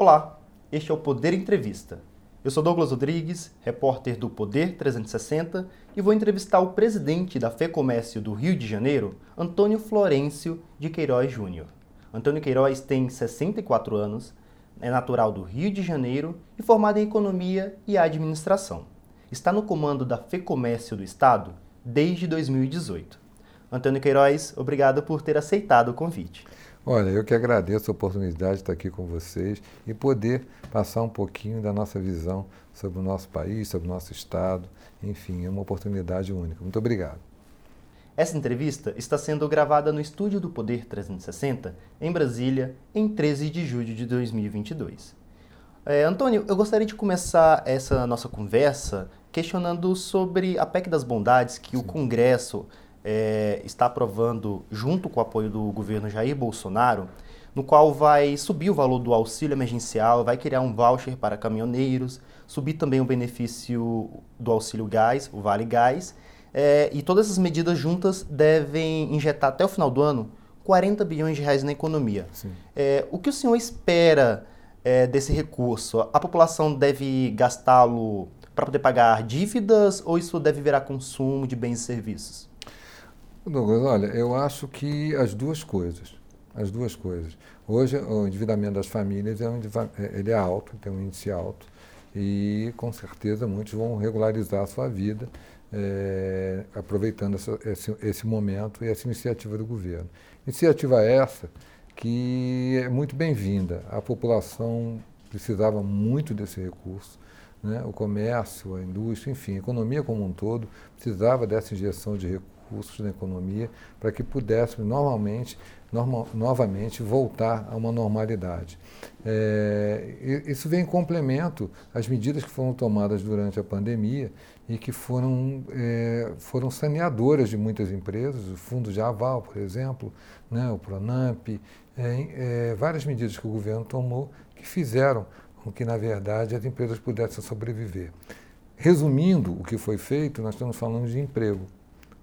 Olá, este é o Poder Entrevista. Eu sou Douglas Rodrigues, repórter do Poder 360 e vou entrevistar o presidente da FEComércio do Rio de Janeiro, Antônio Florencio de Queiroz Júnior. Antônio Queiroz tem 64 anos, é natural do Rio de Janeiro e formado em Economia e Administração. Está no comando da FEComércio do Estado desde 2018. Antônio Queiroz, obrigado por ter aceitado o convite. Olha, eu que agradeço a oportunidade de estar aqui com vocês e poder passar um pouquinho da nossa visão sobre o nosso país, sobre o nosso Estado. Enfim, é uma oportunidade única. Muito obrigado. Essa entrevista está sendo gravada no estúdio do Poder 360, em Brasília, em 13 de julho de 2022. É, Antônio, eu gostaria de começar essa nossa conversa questionando sobre a PEC das Bondades que Sim. o Congresso é, está aprovando, junto com o apoio do governo Jair Bolsonaro, no qual vai subir o valor do auxílio emergencial, vai criar um voucher para caminhoneiros, subir também o benefício do auxílio gás, o Vale Gás, é, e todas essas medidas juntas devem injetar até o final do ano 40 bilhões de reais na economia. É, o que o senhor espera é, desse recurso? A população deve gastá-lo para poder pagar dívidas ou isso deve virar consumo de bens e serviços? Douglas, olha, eu acho que as duas coisas. As duas coisas. Hoje, o endividamento das famílias é, um, é, ele é alto, tem um índice alto, e com certeza muitos vão regularizar a sua vida, é, aproveitando essa, esse, esse momento e essa iniciativa do governo. Iniciativa essa que é muito bem-vinda. A população precisava muito desse recurso. Né? O comércio, a indústria, enfim, a economia como um todo precisava dessa injeção de recursos recursos na economia para que pudéssemos normalmente, normal, novamente voltar a uma normalidade. É, isso vem em complemento às medidas que foram tomadas durante a pandemia e que foram, é, foram saneadoras de muitas empresas, o Fundo de Aval, por exemplo, né, o Pronamp, é, é, várias medidas que o governo tomou que fizeram com que, na verdade, as empresas pudessem sobreviver. Resumindo o que foi feito, nós estamos falando de emprego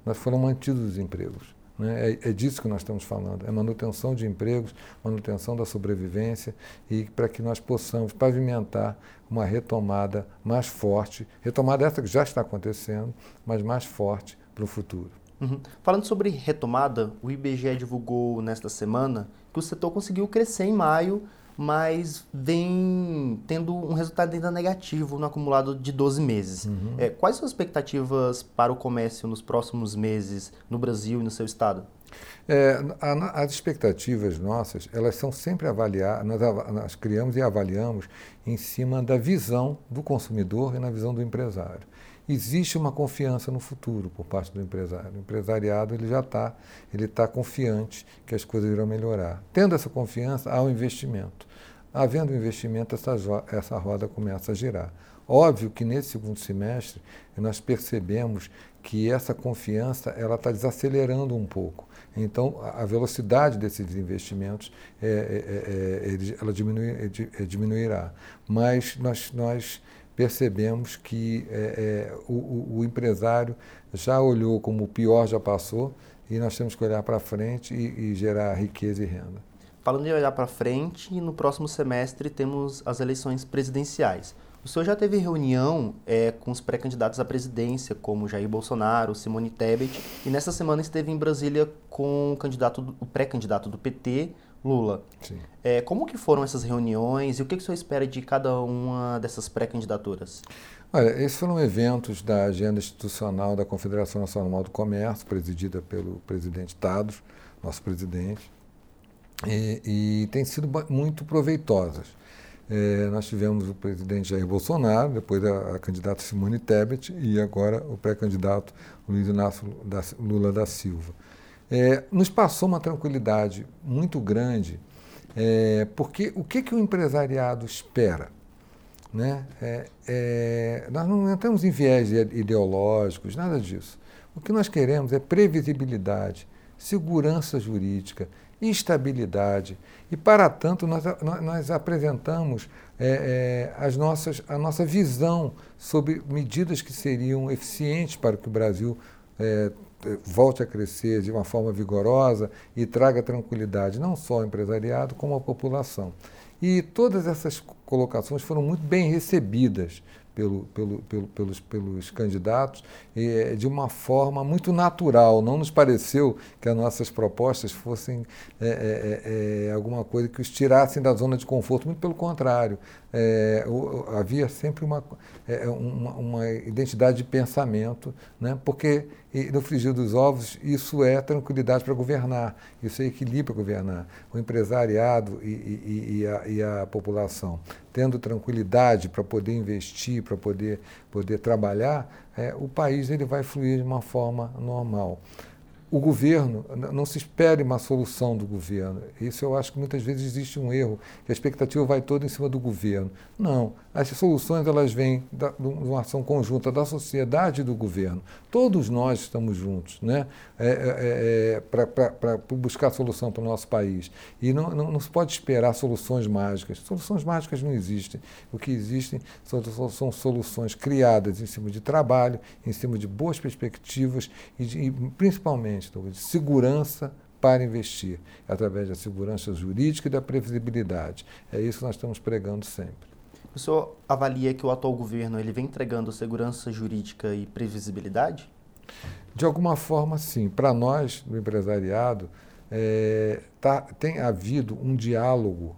mas foram mantidos os empregos. Né? É, é, disso que nós estamos falando, é manutenção de empregos, manutenção da sobrevivência e para que nós possamos pavimentar uma retomada mais forte, retomada essa que já está acontecendo, mas mais forte para o futuro. Uhum. Falando sobre retomada, o IBGE divulgou nesta semana que o setor conseguiu crescer em maio mas vem tendo um resultado ainda negativo no acumulado de 12 meses. Uhum. É, quais são as expectativas para o comércio nos próximos meses no Brasil e no seu estado? É, a, as expectativas nossas, elas são sempre avaliadas, nós, nós criamos e avaliamos em cima da visão do consumidor e na visão do empresário existe uma confiança no futuro por parte do empresário. O empresariado ele já está ele está confiante que as coisas irão melhorar. Tendo essa confiança, há o um investimento. Havendo investimento, essa, essa roda começa a girar. Óbvio que nesse segundo semestre nós percebemos que essa confiança ela está desacelerando um pouco. Então a velocidade desses investimentos é, é, é, ela diminui, diminuirá. Mas nós, nós percebemos que o, o empresário já olhou como o pior já passou e nós temos que olhar para frente e, e gerar riqueza e renda. Falando em olhar para frente, no próximo semestre temos as eleições presidenciais. O senhor já teve reunião é, com os pré-candidatos à presidência, como Jair Bolsonaro, Simone Tebet, e nessa semana esteve em Brasília com o, candidato, o pré-candidato do PT, Lula. É, como que foram essas reuniões e o que, que o senhor espera de cada uma dessas pré-candidaturas? Olha, esses foram eventos da agenda institucional da Confederação Nacional do Comércio, presidida pelo presidente Tados, nosso presidente e, e têm sido muito proveitosas. É, nós tivemos o presidente Jair Bolsonaro, depois a, a candidata Simone Tebet e agora o pré-candidato Luiz Inácio da, Lula da Silva. É, nos passou uma tranquilidade muito grande, é, porque o que, que o empresariado espera? Né? É, é, nós não entramos em viés ideológicos, nada disso. O que nós queremos é previsibilidade, segurança jurídica, estabilidade. E, para tanto, nós, nós apresentamos é, é, as nossas, a nossa visão sobre medidas que seriam eficientes para que o Brasil é, volte a crescer de uma forma vigorosa e traga tranquilidade, não só ao empresariado, como à população. E todas essas colocações foram muito bem recebidas pelo, pelo, pelo, pelos, pelos candidatos eh, de uma forma muito natural. Não nos pareceu que as nossas propostas fossem eh, eh, alguma coisa que os tirassem da zona de conforto, muito pelo contrário. Havia sempre uma, uma, uma, identidade de pensamento, né? porque no frigir dos ovos isso é tranquilidade para governar, isso é equilíbrio para governar. O empresariado e, e, e, a, e a população tendo tranquilidade para poder investir, para poder, poder trabalhar, é, o país ele vai fluir de uma forma normal o governo, não se espere uma solução do governo. Isso eu acho que muitas vezes existe um erro, que a expectativa vai toda em cima do governo. Não, as soluções elas vêm da, de uma ação conjunta da sociedade e do governo. Todos nós estamos juntos né? É, é, é, para buscar solução para o nosso país. E não, não, não, se pode esperar soluções mágicas. Soluções mágicas não existem. O que existem são, são soluções criadas em cima de trabalho, em cima de boas perspectivas e, de, e principalmente de segurança para investir, através da segurança jurídica e da previsibilidade. É isso que nós estamos pregando sempre. O senhor avalia que o atual governo ele vem entregando segurança jurídica e previsibilidade? De alguma forma, sim. Para nós, do empresariado, é, tá, tem havido um diálogo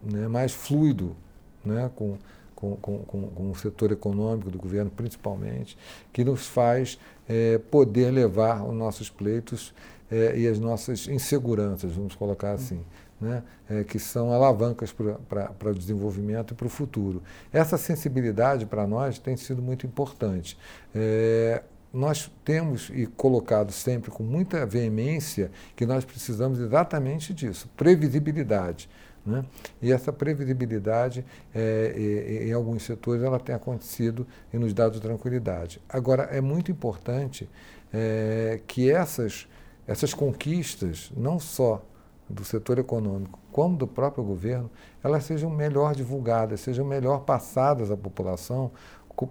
né, mais fluido né, com, com, com, com, o setor econômico do governo, principalmente, que nos faz é, poder levar os nossos pleitos é, e as nossas inseguranças, vamos colocar assim. Né, é, que são alavancas para o desenvolvimento e para o futuro. Essa sensibilidade para nós tem sido muito importante. É, nós temos e colocado sempre com muita veemência que nós precisamos exatamente disso, previsibilidade. Né? E essa previsibilidade, é, em alguns setores, ela tem acontecido e nos dado tranquilidade. Agora, é muito importante é, que essas, essas conquistas, não só do setor econômico, como do próprio governo, elas sejam melhor divulgadas, sejam melhor passadas à população,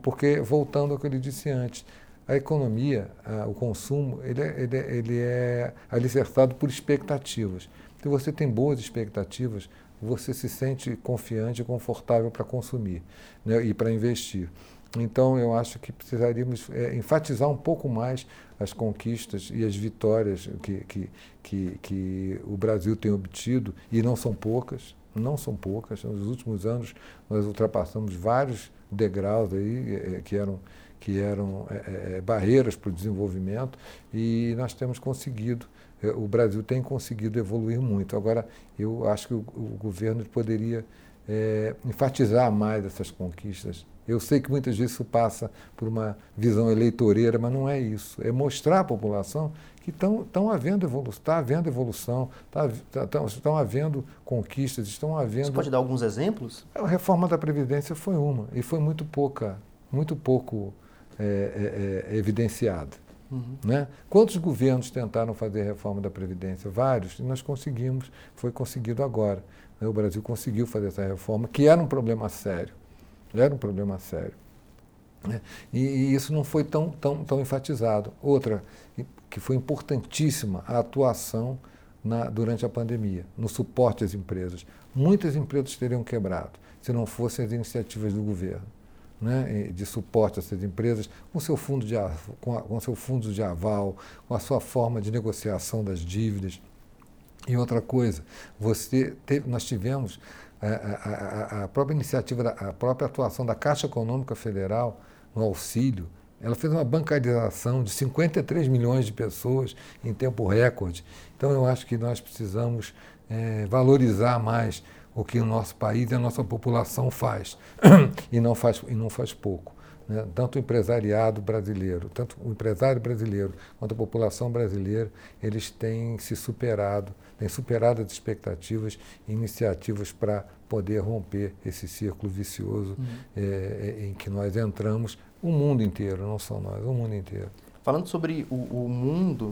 porque, voltando ao que eu disse antes, a economia, a, o consumo, ele é, ele, é, ele é alicerçado por expectativas. Se você tem boas expectativas, você se sente confiante e confortável para consumir né, e para investir. Então, eu acho que precisaríamos é, enfatizar um pouco mais as conquistas e as vitórias que, que, que, que, o Brasil tem obtido, e não são poucas, não são poucas. Nos últimos anos, nós ultrapassamos vários degraus aí, é, que eram, que eram é, barreiras para o desenvolvimento, e nós temos conseguido é, o Brasil tem conseguido evoluir muito. Agora, eu acho que o, o governo poderia é, enfatizar mais essas conquistas. Eu sei que muitas vezes isso passa por uma visão eleitoreira, mas não é isso. É mostrar à população que estão havendo evolução, está havendo evolução, tá, tá, estão havendo conquistas, estão havendo. Você pode dar alguns exemplos? A reforma da Previdência foi uma, e foi muito pouca, muito pouco é, é, é evidenciada. Uhum. Né? Quantos governos tentaram fazer reforma da Previdência? Vários, e nós conseguimos, foi conseguido agora. Né? O Brasil conseguiu fazer essa reforma, que era um problema sério. Era um problema sério. Né? E, e, isso não foi tão, tão, tão enfatizado. Outra, que foi importantíssima, a atuação na, durante a pandemia, no suporte às empresas. Muitas empresas teriam quebrado se não fossem as iniciativas do governo né, de suporte a essas empresas, com seu fundo de com, a, com seu fundo de aval, com a sua forma de negociação das dívidas. E outra coisa, você teve, nós tivemos a, a, própria iniciativa, a própria atuação da Caixa Econômica Federal no auxílio, ela fez uma bancarização de 53 milhões de pessoas em tempo recorde. Então eu acho que nós precisamos é, valorizar mais o que o nosso país e a nossa população faz, e não faz, e não faz pouco. Né? Tanto o empresariado brasileiro, tanto o empresário brasileiro quanto a população brasileira, eles têm se superado, têm superado as expectativas e iniciativas para poder romper esse círculo vicioso uhum. é, em que nós entramos, o mundo inteiro, não só nós, o mundo inteiro. Falando sobre o, o mundo,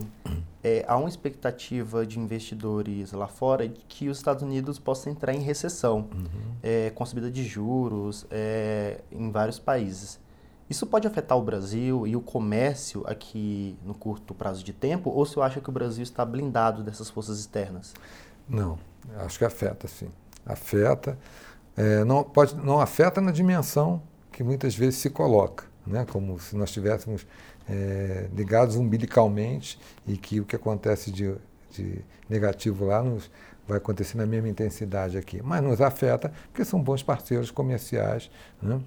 é, há uma expectativa de investidores lá fora de que os Estados Unidos possam entrar em recessão uhum. é, com subida de juros é, em vários países. Isso pode afetar o Brasil e o comércio aqui no curto prazo de tempo? Ou você acha que o Brasil está blindado dessas forças externas? Não, acho que afeta sim. afeta. É, não, pode, não afeta na dimensão que muitas vezes se coloca, né? como se nós estivéssemos é, ligados umbilicalmente e que o que acontece de, de negativo lá nos, vai acontecer na mesma intensidade aqui. Mas nos afeta porque são bons parceiros comerciais. Né?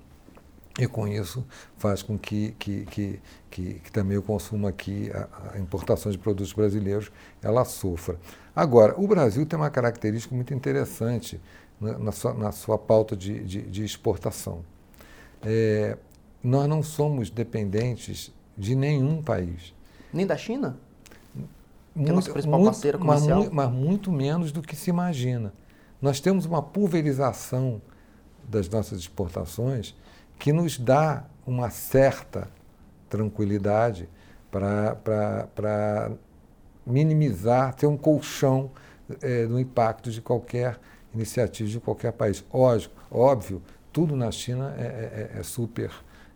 E com isso faz com que, que, que, que, que também o consumo aqui, a, a, importação de produtos brasileiros, ela sofra. Agora, o Brasil tem uma característica muito interessante na, na, sua, na sua pauta de, de, de exportação. É, nós não somos dependentes de nenhum país. Nem da China? Muito, que é nossa principal muito, parceira comercial. Mas, mas muito menos do que se imagina. Nós temos uma pulverização das nossas exportações que nos dá uma certa tranquilidade para minimizar, ter um colchão é, do impacto de qualquer iniciativa de qualquer país. Óbvio, óbvio tudo na China é, é, é super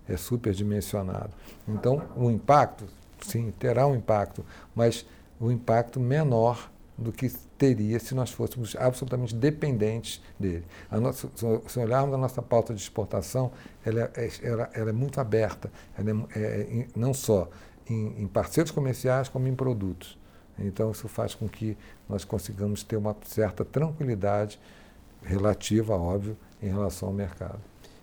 é superdimensionado. Então, o impacto, sim, terá um impacto, mas o impacto menor do que teria se nós fôssemos absolutamente dependentes dele. Nossa, se olharmos a nossa pauta de exportação, ela é, ela, ela é muito aberta, ela é, é, não só em, em, parceiros comerciais, como em produtos. Então, isso faz com que nós consigamos ter uma certa tranquilidade relativa, óbvio, em relação ao mercado.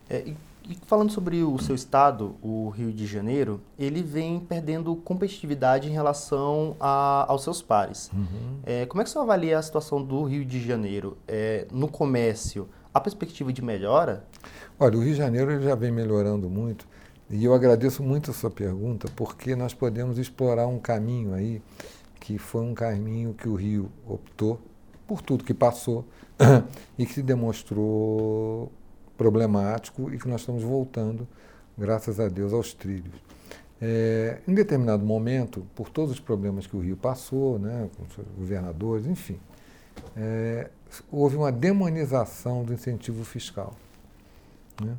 É, e falando sobre o seu estado, o Rio de Janeiro, ele vem perdendo competitividade em relação a, aos seus pares. Uhum. É, como é que você avalia a situação do Rio de Janeiro é, no comércio? Há perspectiva de melhora? Olha, o Rio de Janeiro ele já vem melhorando muito e eu agradeço muito a sua pergunta porque nós podemos explorar um caminho aí que foi um caminho que o Rio optou por tudo que passou e que se demonstrou problemático e que nós estamos voltando, graças a Deus, aos trilhos. É, em determinado momento, por todos os problemas que o Rio passou, né, com seus governadores, enfim, é, houve uma demonização do incentivo fiscal. Né?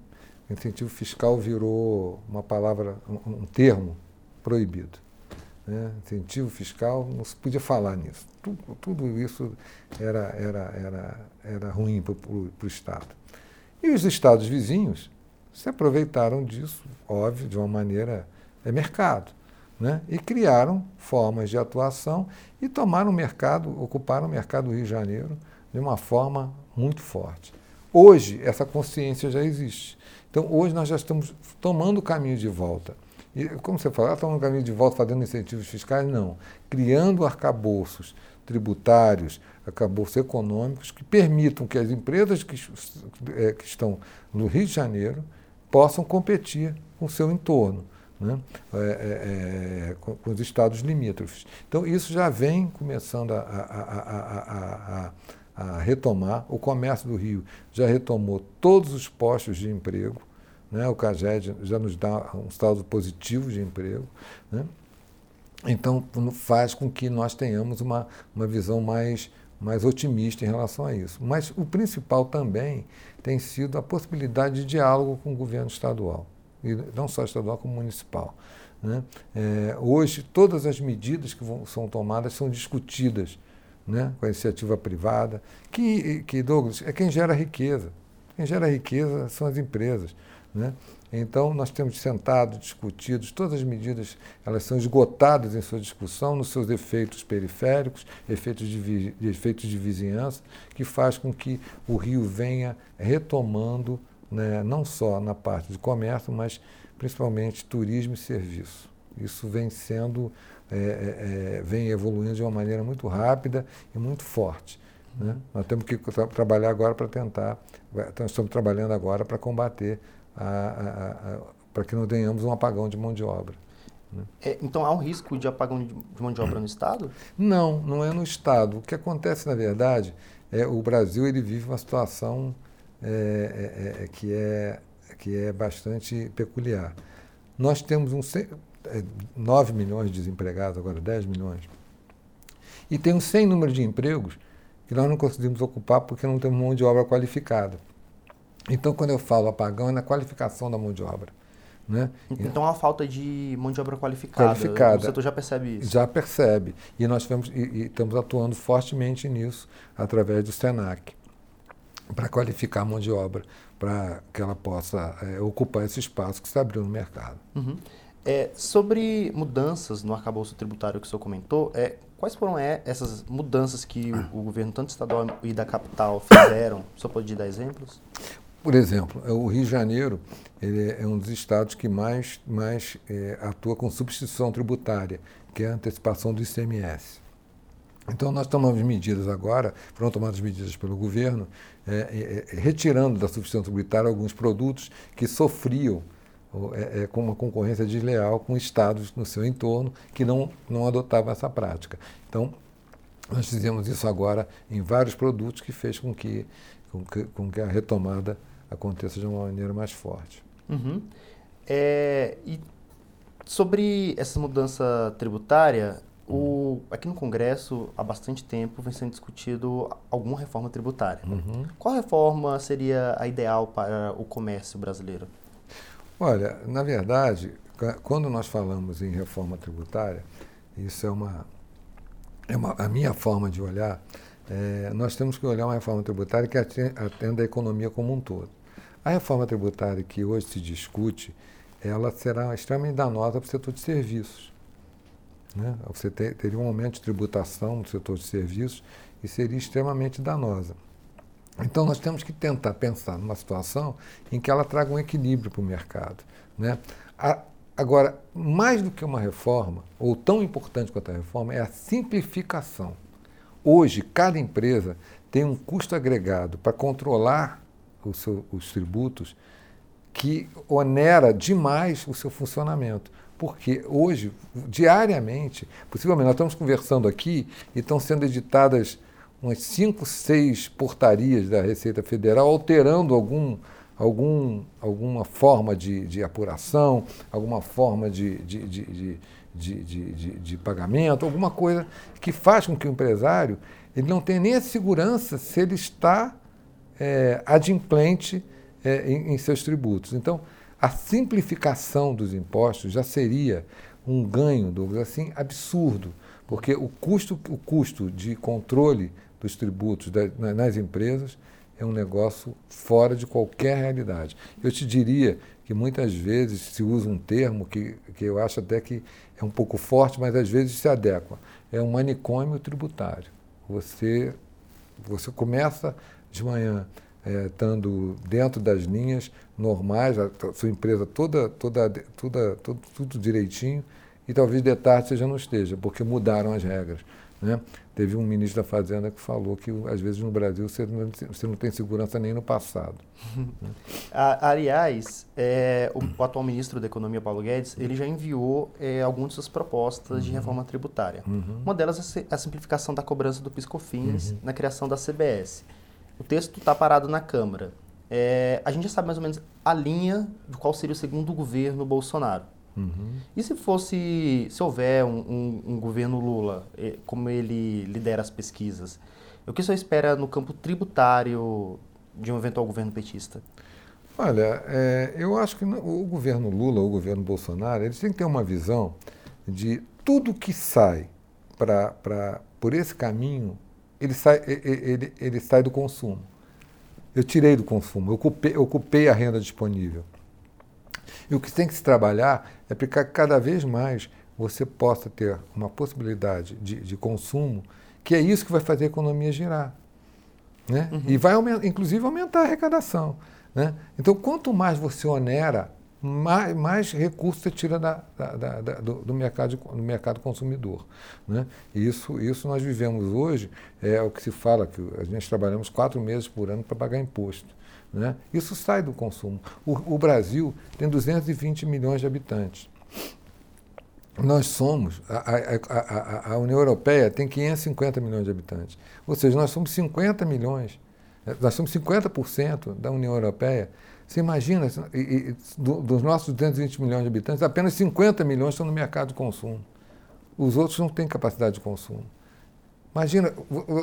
O incentivo fiscal virou uma palavra, um, um termo proibido. Né? Incentivo fiscal, não se podia falar nisso. Tudo, tudo isso era, era, era, era ruim para o Estado. E os estados vizinhos se aproveitaram disso, óbvio, de uma maneira é mercado, né? E criaram formas de atuação e tomaram o mercado, ocuparam o mercado do Rio de Janeiro de uma forma muito forte. Hoje essa consciência já existe. Então hoje nós já estamos tomando o caminho de volta. E como você falou, tomando o caminho de volta fazendo incentivos fiscais? Não. Criando arcabouços tributários, arcabouços econômicos que permitam que as empresas que, é, que estão no Rio de Janeiro possam competir com o seu entorno. Né? É, é, é, com, com, os estados limítrofes. Então, isso já vem começando a, a, a, a, retomar. O comércio do Rio já retomou todos os postos de emprego. Né? O CAGED já nos dá um saldo positivo de emprego. Né? Então, faz com que nós tenhamos uma, uma visão mais, mais otimista em relação a isso. Mas o principal também tem sido a possibilidade de diálogo com o governo estadual, e não só estadual, como municipal. Né? É, hoje, todas as medidas que vão, são tomadas são discutidas né, com a iniciativa privada, que, que, Douglas, é quem gera riqueza. Quem gera riqueza são as empresas. Né? Então, nós temos sentado, discutido, todas as medidas elas são esgotadas em sua discussão, nos seus efeitos periféricos, efeitos de, efeitos de vizinhança, que faz com que o Rio venha retomando, né, não só na parte de comércio, mas principalmente turismo e serviço. Isso vem sendo, é, é, é vem evoluindo de uma maneira muito rápida e muito forte. Né? Nós temos que tra trabalhar agora para tentar, estamos trabalhando agora para combater para que não tenhamos um apagão de mão de obra. Né? É, então há um risco de apagão de, mão de obra no Estado? Não, não é no Estado. O que acontece, na verdade, é o Brasil ele vive uma situação é, é, é, é que, é, que é bastante peculiar. Nós temos um, 9 milhões de desempregados, agora 10 milhões, e tem um sem número de empregos que nós não conseguimos ocupar porque não temos mão de obra qualificada. Então, quando eu falo apagão, é na qualificação da mão de obra. Né? Então, a falta de mão de obra qualificada. qualificada. O setor já percebe isso? Já percebe. E nós tivemos, e, e estamos atuando fortemente nisso através do SENAC. para qualificar a mão de obra, para que ela possa é, ocupar esse espaço que se abriu no mercado. Uhum. É, sobre mudanças no arcabouço tributário que o senhor comentou, é, quais foram é, essas mudanças que o, o, governo, tanto estadual e da capital, fizeram? O senhor pode dar exemplos? Por exemplo, o Rio de Janeiro ele é um dos estados que mais, mais é, atua com substituição tributária, que é a antecipação do ICMS. Então, nós tomamos medidas agora, foram tomadas medidas pelo governo, é, é, retirando da substituição tributária alguns produtos que sofriam é, é, com uma concorrência desleal com estados no seu entorno que não, não adotavam essa prática. Então, nós fizemos isso agora em vários produtos que fez com que, com que, com que a retomada aconteça de uma maneira mais forte. Uhum. É, e sobre essa mudança tributária, o, aqui no Congresso, há bastante tempo, vem sendo discutido alguma reforma tributária. Uhum. Qual reforma seria a ideal para o comércio brasileiro? Olha, na verdade, quando nós falamos em reforma tributária, isso é uma, é uma a minha forma de olhar, é, nós temos que olhar uma reforma tributária que atenda a economia como um todo. A reforma tributária que hoje se discute, ela será extremamente danosa para o setor de serviços. Né? Você ter, teria um aumento de tributação no setor de serviços e seria extremamente danosa. Então, nós temos que tentar pensar numa situação em que ela traga um equilíbrio para o mercado. Né? A, agora, mais do que uma reforma, ou tão importante quanto a reforma, é a simplificação. Hoje, cada empresa tem um custo agregado para controlar seu, os tributos que onera demais o seu funcionamento. Porque hoje, diariamente, possivelmente, nós estamos conversando aqui e estão sendo editadas umas cinco, seis portarias da Receita Federal alterando algum, algum, alguma forma de, de apuração, alguma forma de, de, de, de, de, de, pagamento, alguma coisa que faz com que o empresário ele não tenha nem a segurança se ele está é, adimplente é, em, em seus tributos. Então, a simplificação dos impostos já seria um ganho, Douglas, assim, absurdo, porque o custo, o custo de controle dos tributos nas empresas é um negócio fora de qualquer realidade. Eu te diria que muitas vezes se usa um termo que, que eu acho até que é um pouco forte, mas às vezes se adequa. É um manicômio tributário. Você, você começa de manhã é, estando dentro das linhas normais, a sua empresa toda, toda, toda, tudo, tudo direitinho, e talvez de tarde você já não esteja, porque mudaram as regras. Né? Teve um ministro da Fazenda que falou que, às vezes, no Brasil você não, você não tem segurança nem no passado. Aliás, é, o, o, atual ministro da Economia, Paulo Guedes, ele já enviou é, algumas de suas propostas uhum. de reforma tributária. Uhum. Uma delas é a simplificação da cobrança do PiscoFins uhum. na criação da CBS. O texto está parado na Câmara. É, a gente já sabe mais ou menos a linha de qual seria o segundo governo Bolsonaro. Uhum. E se fosse, se houver um, um, um, governo Lula, como ele lidera as pesquisas, o que o senhor espera no campo tributário de um eventual governo petista? Olha, é, eu acho que o governo Lula, o governo Bolsonaro, eles têm que ter uma visão de tudo que sai pra, pra, por esse caminho, ele sai, ele, ele sai do consumo. Eu tirei do consumo, eu ocupei, eu ocupei a renda disponível. E o que tem que se trabalhar é para que cada vez mais você possa ter uma possibilidade de, de consumo, que é isso que vai fazer a economia girar. Né? Uhum. E vai, inclusive, aumentar a arrecadação. Né? Então, quanto mais você onera, mais, mais recursos você tira da, da, da, do, do, mercado, do mercado consumidor. Né? Isso, isso nós vivemos hoje, é o que se fala, que a gente trabalhamos quatro meses por ano para pagar imposto. Né? Isso sai do consumo. O, o, Brasil tem 220 milhões de habitantes. Nós somos, a, a, a, a, União Europeia tem 550 milhões de habitantes. Ou seja, nós somos 50 milhões, nós somos 50% da União Europeia. Você imagina, e, e, do, dos nossos 220 milhões de habitantes, apenas 50 milhões estão no mercado de consumo. Os outros não têm capacidade de consumo. Imagina,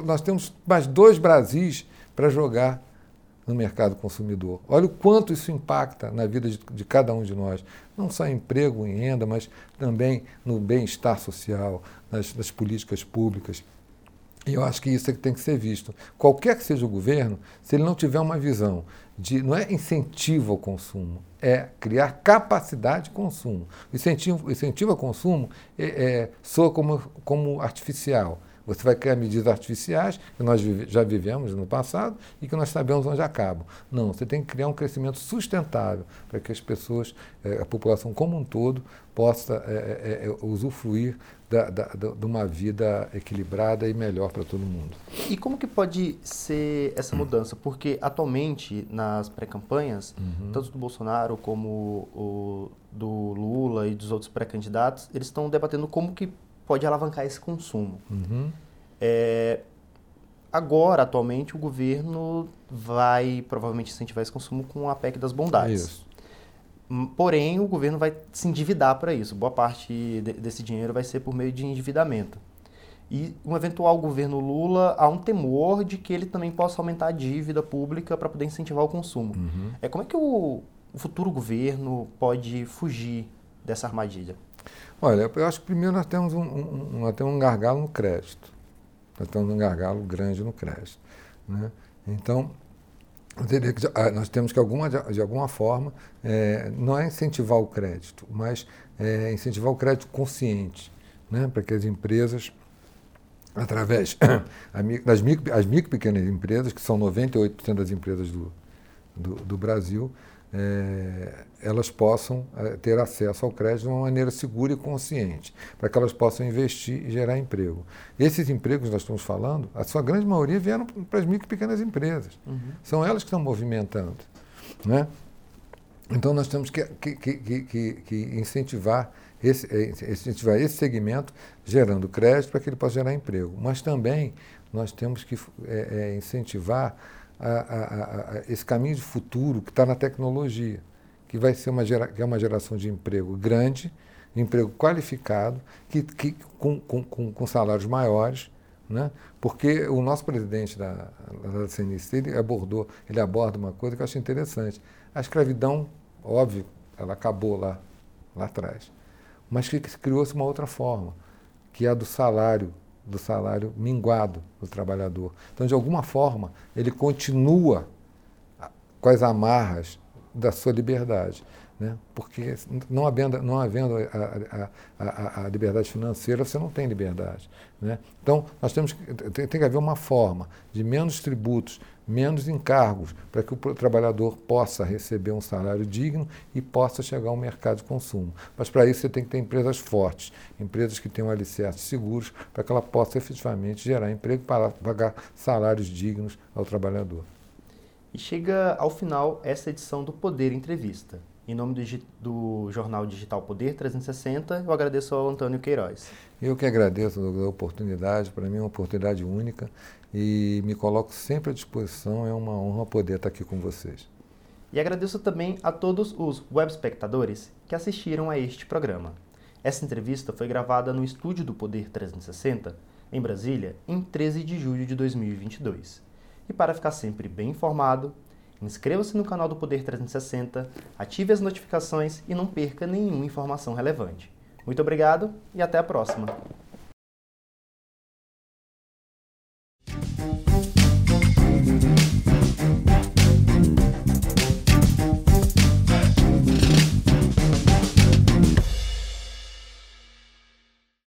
nós temos mais dois Brasis para jogar no mercado consumidor. Olha o quanto isso impacta na vida de, de cada um de nós, não só em emprego, em renda, mas também no bem-estar social, nas, nas políticas públicas. E eu acho que isso é que tem que ser visto. Qualquer que seja o governo, se ele não tiver uma visão de não é incentivo ao consumo, é criar capacidade de consumo. Incentivo, incentivo ao consumo é, é, soa como, como artificial. Você vai criar medidas artificiais, que nós já vivemos no passado e que nós sabemos onde acabam. Não, você tem que criar um crescimento sustentável para que as pessoas, eh, a população como um todo, possa é, é, usufruir da, da, de uma vida equilibrada e melhor para todo mundo. E como que pode ser essa mudança? Porque atualmente, nas pré-campanhas, uhum. tanto do Bolsonaro como o, do Lula e dos outros pré-candidatos, eles estão debatendo como que pode alavancar esse consumo. Uhum. É, agora, atualmente, o governo vai provavelmente incentivar esse consumo com a PEC das bondades. Isso. Hum, porém, o governo vai se endividar para isso. Boa parte de, desse dinheiro vai ser por meio de endividamento. E um eventual governo Lula, há um temor de que ele também possa aumentar a dívida pública para poder incentivar o consumo. Uhum. É, como é que o, o futuro governo pode fugir dessa armadilha? Olha, eu acho que primeiro nós temos um, um, nós temos um gargalo no crédito. Nós temos um gargalo grande no crédito. Né? Então, ah, nós temos que, alguma, de alguma forma, é, não é incentivar o crédito, mas é incentivar o crédito consciente, né? para que as empresas, através das micro, as micro pequenas empresas, que são 98% das empresas do, do, do Brasil, é, elas possam é, ter acesso ao crédito de uma maneira segura e consciente, para que elas possam investir e gerar emprego. Esses empregos que nós estamos falando, a sua grande maioria vieram para as micro e pequenas empresas. Uhum. São elas que estão movimentando. Né? Então nós temos que, que, que, que incentivar, esse, é, incentivar esse segmento gerando crédito para que ele possa gerar emprego. Mas também nós temos que é, é, incentivar a, a, a, esse caminho de futuro que está na tecnologia, que vai ser uma, gera, que é uma geração de emprego grande, emprego qualificado, que, que, com, com, com salários maiores, né? porque o nosso presidente da, da CNC ele abordou, ele aborda uma coisa que eu acho interessante. A escravidão, óbvio, ela acabou lá, lá atrás, mas que criou-se uma outra forma, que é a do salário do salário minguado do trabalhador. Então, de alguma forma, ele continua com as amarras da sua liberdade. Né? Porque não havendo, não havendo a, a, a, a, liberdade financeira, você não tem liberdade. Né? Então, nós temos que, tem, tem que haver uma forma de menos tributos, menos encargos, para que o trabalhador possa receber um salário digno e possa chegar ao mercado de consumo. Mas para isso você tem que ter empresas fortes, empresas que tenham alicerces seguros, para que ela possa efetivamente gerar emprego para pagar salários dignos ao trabalhador. E chega ao final essa edição do Poder Entrevista. Em nome do, do, jornal digital Poder 360, eu agradeço ao Antônio Queiroz. Eu que agradeço a oportunidade, para mim é uma oportunidade única e me coloco sempre à disposição, é uma honra poder estar aqui com vocês. E agradeço também a todos os web espectadores que assistiram a este programa. Essa entrevista foi gravada no estúdio do Poder 360, em Brasília, em 13 de julho de 2022. E para ficar sempre bem informado, Inscreva-se no canal do Poder 360, ative as notificações e não perca nenhuma informação relevante. Muito obrigado e até a próxima!